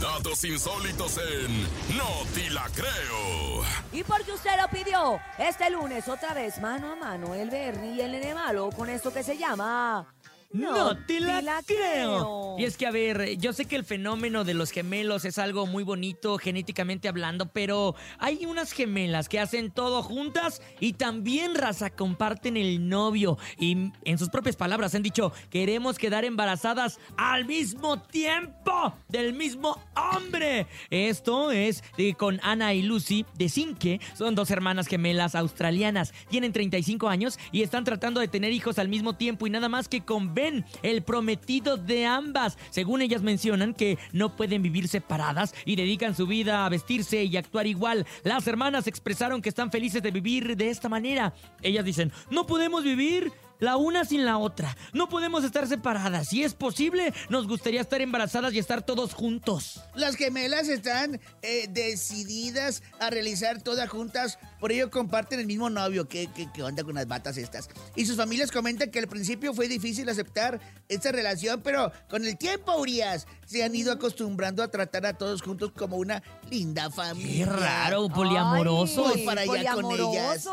Datos insólitos en No Ti La Creo. Y porque usted lo pidió, este lunes otra vez mano a mano el Bernie y el Nene Malo con esto que se llama... No, te la, creo. Y es que, a ver, yo sé que el fenómeno de los gemelos es algo muy bonito genéticamente hablando, pero hay unas gemelas que hacen todo juntas y también, raza, comparten el novio. Y en sus propias palabras han dicho, queremos quedar embarazadas al mismo tiempo del mismo hombre. Esto es eh, con Ana y Lucy de Cinque. Son dos hermanas gemelas australianas. Tienen 35 años y están tratando de tener hijos al mismo tiempo y nada más que con ven el prometido de ambas. Según ellas mencionan que no pueden vivir separadas y dedican su vida a vestirse y actuar igual. Las hermanas expresaron que están felices de vivir de esta manera. Ellas dicen, no podemos vivir la una sin la otra. No podemos estar separadas. Si es posible, nos gustaría estar embarazadas y estar todos juntos. Las gemelas están eh, decididas a realizar todas juntas, por ello comparten el mismo novio. ¿Qué, qué, onda con las batas estas? Y sus familias comentan que al principio fue difícil aceptar esta relación, pero con el tiempo, Urias, se han ido acostumbrando a tratar a todos juntos como una linda familia. Qué raro, poliamorosos. para allá con ellas.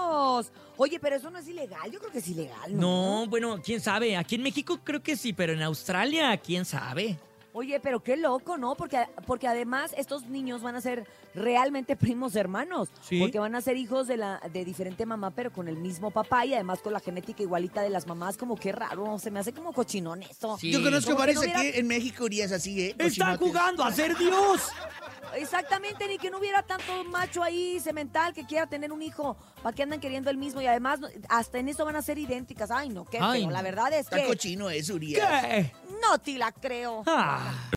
Oye, pero eso no es ilegal. Yo creo que es ilegal, ¿no? No, bueno, quién sabe. Aquí en México creo que sí, pero en Australia, quién sabe. Oye, pero qué loco, ¿no? Porque, porque además estos niños van a ser realmente primos hermanos. ¿Sí? Porque van a ser hijos de la de diferente mamá, pero con el mismo papá y además con la genética igualita de las mamás. Como qué raro, se me hace como cochinón eso. Yo conozco varios aquí en México, Urias, así, ¿eh? ¡Están jugando a ser Dios! Exactamente, ni que no hubiera tanto macho ahí semental que quiera tener un hijo. ¿Para qué andan queriendo el mismo? Y además, hasta en eso van a ser idénticas. Ay, no, qué feo. La verdad es Está que. cochino es, Urias. ¿Qué? No te la creo. Ah.